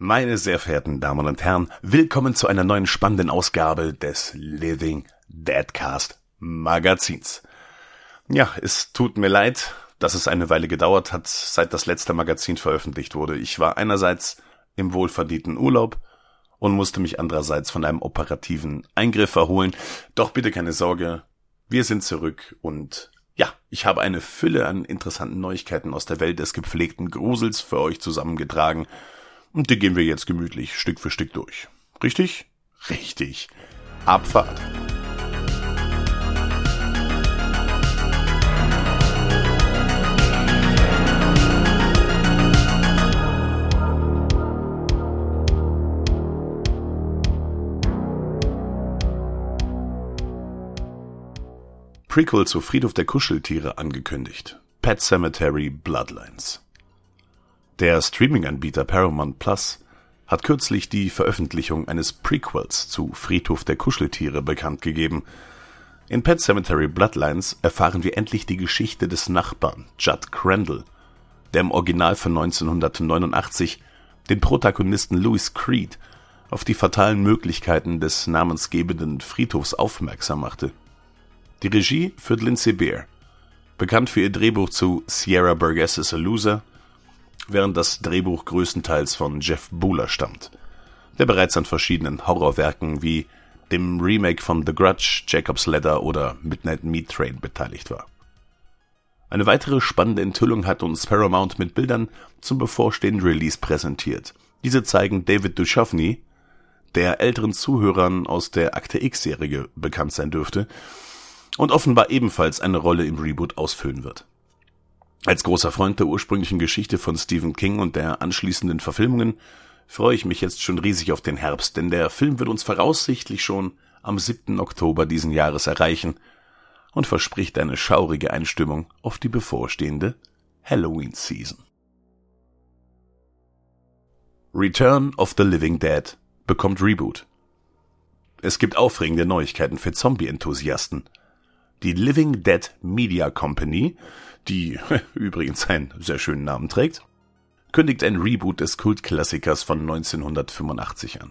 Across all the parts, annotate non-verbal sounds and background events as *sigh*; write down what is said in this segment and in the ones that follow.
Meine sehr verehrten Damen und Herren, willkommen zu einer neuen spannenden Ausgabe des Living Deadcast Magazins. Ja, es tut mir leid, dass es eine Weile gedauert hat, seit das letzte Magazin veröffentlicht wurde. Ich war einerseits im wohlverdienten Urlaub und musste mich andererseits von einem operativen Eingriff erholen. Doch bitte keine Sorge, wir sind zurück und ja, ich habe eine Fülle an interessanten Neuigkeiten aus der Welt des gepflegten Grusels für euch zusammengetragen und die gehen wir jetzt gemütlich Stück für Stück durch. Richtig? Richtig. Abfahrt. Prequel zu Friedhof der Kuscheltiere angekündigt. Pet Cemetery Bloodlines. Der Streaming-Anbieter Paramount Plus hat kürzlich die Veröffentlichung eines Prequels zu Friedhof der Kuscheltiere bekannt gegeben. In Pet Cemetery Bloodlines erfahren wir endlich die Geschichte des Nachbarn Judd Crandall, der im Original von 1989 den Protagonisten Louis Creed auf die fatalen Möglichkeiten des namensgebenden Friedhofs aufmerksam machte. Die Regie führt Lindsay Beer, bekannt für ihr Drehbuch zu Sierra Burgess is a Loser während das Drehbuch größtenteils von Jeff Buhler stammt, der bereits an verschiedenen Horrorwerken wie dem Remake von The Grudge, Jacob's Ladder oder Midnight Meat Train beteiligt war. Eine weitere spannende Enthüllung hat uns Paramount mit Bildern zum bevorstehenden Release präsentiert. Diese zeigen David Duchovny, der älteren Zuhörern aus der Akte X-Serie bekannt sein dürfte und offenbar ebenfalls eine Rolle im Reboot ausfüllen wird. Als großer Freund der ursprünglichen Geschichte von Stephen King und der anschließenden Verfilmungen freue ich mich jetzt schon riesig auf den Herbst, denn der Film wird uns voraussichtlich schon am 7. Oktober diesen Jahres erreichen und verspricht eine schaurige Einstimmung auf die bevorstehende Halloween-Season. Return of the Living Dead bekommt Reboot. Es gibt aufregende Neuigkeiten für Zombie-Enthusiasten. Die Living Dead Media Company die *laughs* übrigens einen sehr schönen Namen trägt, kündigt ein Reboot des Kultklassikers von 1985 an.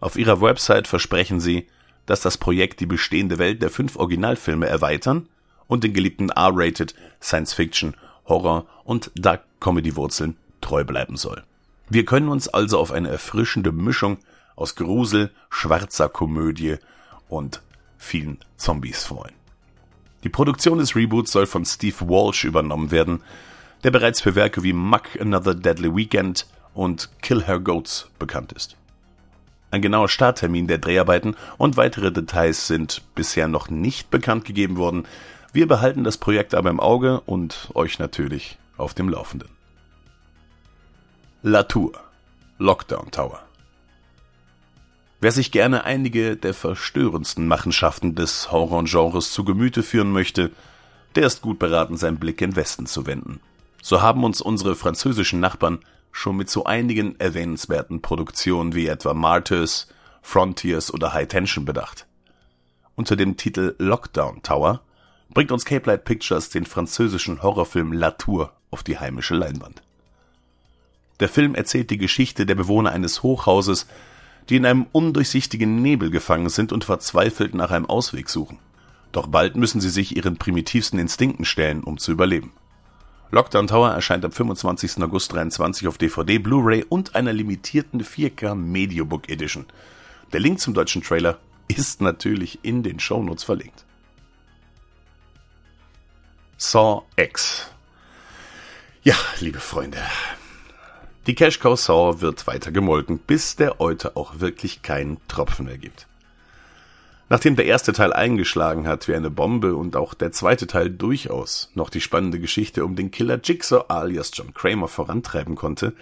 Auf ihrer Website versprechen sie, dass das Projekt die bestehende Welt der fünf Originalfilme erweitern und den geliebten R-rated Science Fiction, Horror und Dark Comedy Wurzeln treu bleiben soll. Wir können uns also auf eine erfrischende Mischung aus Grusel, schwarzer Komödie und vielen Zombies freuen. Die Produktion des Reboots soll von Steve Walsh übernommen werden, der bereits für Werke wie Muck Another Deadly Weekend und Kill Her Goats bekannt ist. Ein genauer Starttermin der Dreharbeiten und weitere Details sind bisher noch nicht bekannt gegeben worden. Wir behalten das Projekt aber im Auge und euch natürlich auf dem Laufenden. La Tour Lockdown Tower Wer sich gerne einige der verstörendsten Machenschaften des Horrorgenres zu Gemüte führen möchte, der ist gut beraten, seinen Blick in Westen zu wenden. So haben uns unsere französischen Nachbarn schon mit so einigen erwähnenswerten Produktionen wie etwa Martyrs, Frontiers oder High Tension bedacht. Unter dem Titel Lockdown Tower bringt uns Cape Light Pictures den französischen Horrorfilm La Tour auf die heimische Leinwand. Der Film erzählt die Geschichte der Bewohner eines Hochhauses, die in einem undurchsichtigen Nebel gefangen sind und verzweifelt nach einem Ausweg suchen. Doch bald müssen sie sich ihren primitivsten Instinkten stellen, um zu überleben. Lockdown Tower erscheint am 25. August 23 auf DVD, Blu-ray und einer limitierten 4K Mediobook Edition. Der Link zum deutschen Trailer ist natürlich in den Shownotes verlinkt. Saw X. Ja, liebe Freunde, die Cash Cow Saw wird weiter gemolken, bis der Euter auch wirklich keinen Tropfen mehr gibt. Nachdem der erste Teil eingeschlagen hat wie eine Bombe und auch der zweite Teil durchaus noch die spannende Geschichte um den Killer Jigsaw alias John Kramer vorantreiben konnte,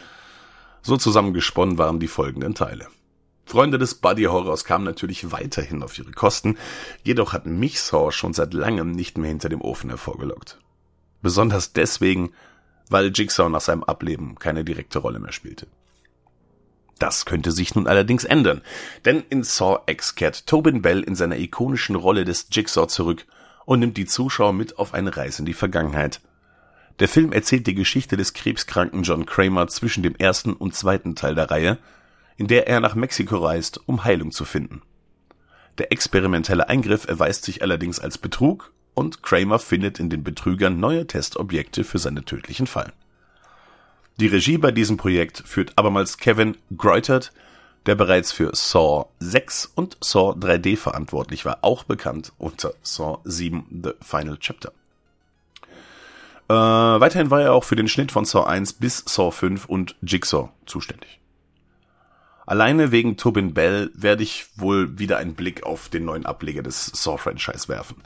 so zusammengesponnen waren die folgenden Teile. Freunde des Buddy Horrors kamen natürlich weiterhin auf ihre Kosten, jedoch hat mich Saw schon seit langem nicht mehr hinter dem Ofen hervorgelockt. Besonders deswegen, weil Jigsaw nach seinem Ableben keine direkte Rolle mehr spielte. Das könnte sich nun allerdings ändern, denn in Saw X kehrt Tobin Bell in seiner ikonischen Rolle des Jigsaw zurück und nimmt die Zuschauer mit auf eine Reise in die Vergangenheit. Der Film erzählt die Geschichte des krebskranken John Kramer zwischen dem ersten und zweiten Teil der Reihe, in der er nach Mexiko reist, um Heilung zu finden. Der experimentelle Eingriff erweist sich allerdings als Betrug und Kramer findet in den Betrügern neue Testobjekte für seine tödlichen Fallen. Die Regie bei diesem Projekt führt abermals Kevin Greutert, der bereits für Saw 6 und Saw 3D verantwortlich war, auch bekannt unter Saw 7 The Final Chapter. Äh, weiterhin war er auch für den Schnitt von Saw 1 bis Saw 5 und Jigsaw zuständig. Alleine wegen Tobin Bell werde ich wohl wieder einen Blick auf den neuen Ableger des Saw-Franchise werfen.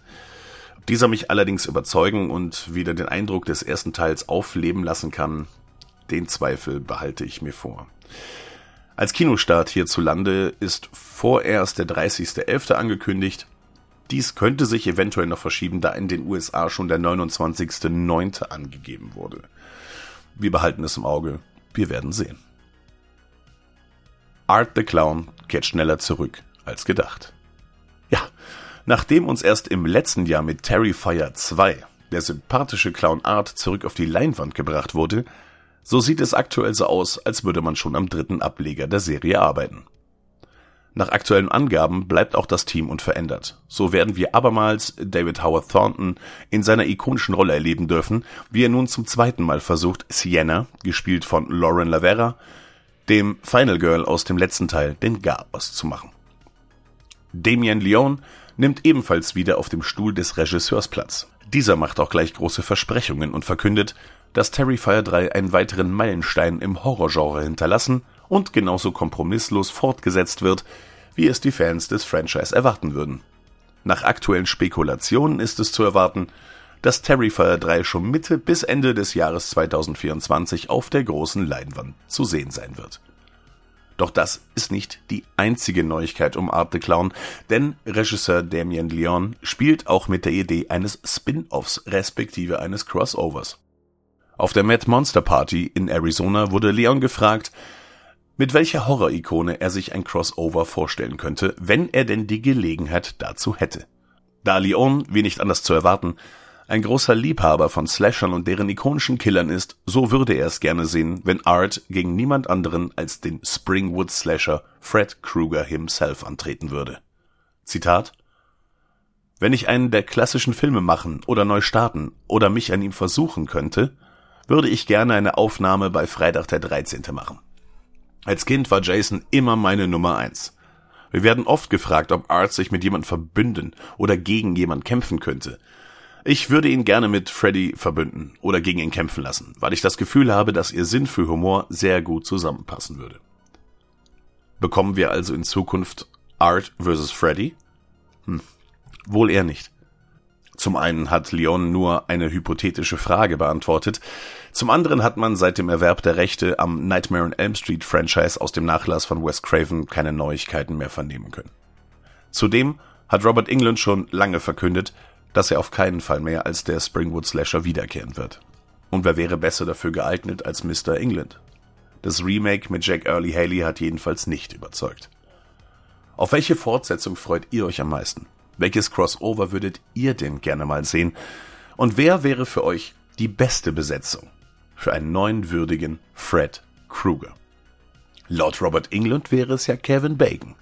Dieser mich allerdings überzeugen und wieder den Eindruck des ersten Teils aufleben lassen kann, den Zweifel behalte ich mir vor. Als Kinostart hierzulande ist vorerst der 30.11. angekündigt. Dies könnte sich eventuell noch verschieben, da in den USA schon der 29.09. angegeben wurde. Wir behalten es im Auge. Wir werden sehen. Art the Clown kehrt schneller zurück als gedacht. Ja, nachdem uns erst im letzten Jahr mit Terrifier 2 der sympathische Clown Art zurück auf die Leinwand gebracht wurde, so sieht es aktuell so aus, als würde man schon am dritten Ableger der Serie arbeiten. Nach aktuellen Angaben bleibt auch das Team unverändert. So werden wir abermals David Howard Thornton in seiner ikonischen Rolle erleben dürfen, wie er nun zum zweiten Mal versucht, Sienna, gespielt von Lauren Lavera, dem Final Girl aus dem letzten Teil, den Garbos zu machen. Damien Leon nimmt ebenfalls wieder auf dem Stuhl des Regisseurs Platz. Dieser macht auch gleich große Versprechungen und verkündet, dass Terrifier 3 einen weiteren Meilenstein im Horrorgenre hinterlassen und genauso kompromisslos fortgesetzt wird, wie es die Fans des Franchise erwarten würden. Nach aktuellen Spekulationen ist es zu erwarten, dass Terrifier 3 schon Mitte bis Ende des Jahres 2024 auf der großen Leinwand zu sehen sein wird. Doch das ist nicht die einzige Neuigkeit um Art the Clown, denn Regisseur Damien Leon spielt auch mit der Idee eines Spin-offs respektive eines Crossovers. Auf der Mad Monster Party in Arizona wurde Leon gefragt, mit welcher Horror-Ikone er sich ein Crossover vorstellen könnte, wenn er denn die Gelegenheit dazu hätte. Da Leon, wie nicht anders zu erwarten, ein großer Liebhaber von Slashern und deren ikonischen Killern ist, so würde er es gerne sehen, wenn Art gegen niemand anderen als den Springwood Slasher Fred Krueger himself antreten würde. Zitat Wenn ich einen der klassischen Filme machen oder neu starten oder mich an ihm versuchen könnte, würde ich gerne eine Aufnahme bei Freitag der 13. machen. Als Kind war Jason immer meine Nummer eins. Wir werden oft gefragt, ob Art sich mit jemandem verbünden oder gegen jemand kämpfen könnte. Ich würde ihn gerne mit Freddy verbünden oder gegen ihn kämpfen lassen, weil ich das Gefühl habe, dass ihr Sinn für Humor sehr gut zusammenpassen würde. Bekommen wir also in Zukunft Art vs. Freddy? Hm, wohl eher nicht. Zum einen hat Leon nur eine hypothetische Frage beantwortet, zum anderen hat man seit dem Erwerb der Rechte am Nightmare on Elm Street Franchise aus dem Nachlass von Wes Craven keine Neuigkeiten mehr vernehmen können. Zudem hat Robert England schon lange verkündet, dass er auf keinen Fall mehr als der Springwood Slasher wiederkehren wird. Und wer wäre besser dafür geeignet als Mr. England? Das Remake mit Jack Early Haley hat jedenfalls nicht überzeugt. Auf welche Fortsetzung freut ihr euch am meisten? Welches Crossover würdet ihr denn gerne mal sehen? Und wer wäre für euch die beste Besetzung für einen neuen würdigen Fred Krueger? Laut Robert England wäre es ja Kevin Bacon.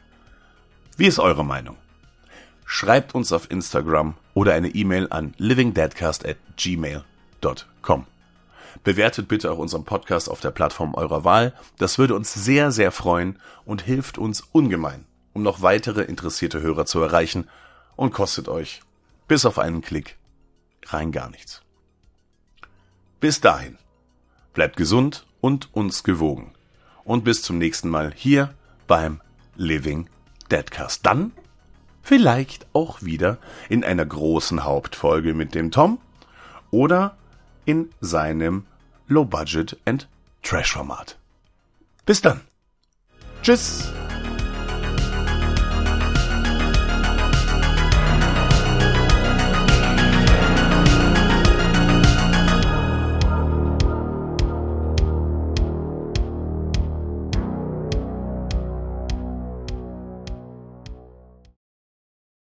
Wie ist eure Meinung? schreibt uns auf Instagram oder eine E-Mail an livingdeadcast at gmail.com. Bewertet bitte auch unseren Podcast auf der Plattform eurer Wahl. Das würde uns sehr, sehr freuen und hilft uns ungemein, um noch weitere interessierte Hörer zu erreichen und kostet euch, bis auf einen Klick, rein gar nichts. Bis dahin, bleibt gesund und uns gewogen. Und bis zum nächsten Mal hier beim Living Deadcast. Dann Vielleicht auch wieder in einer großen Hauptfolge mit dem Tom oder in seinem Low Budget and Trash Format. Bis dann. Tschüss.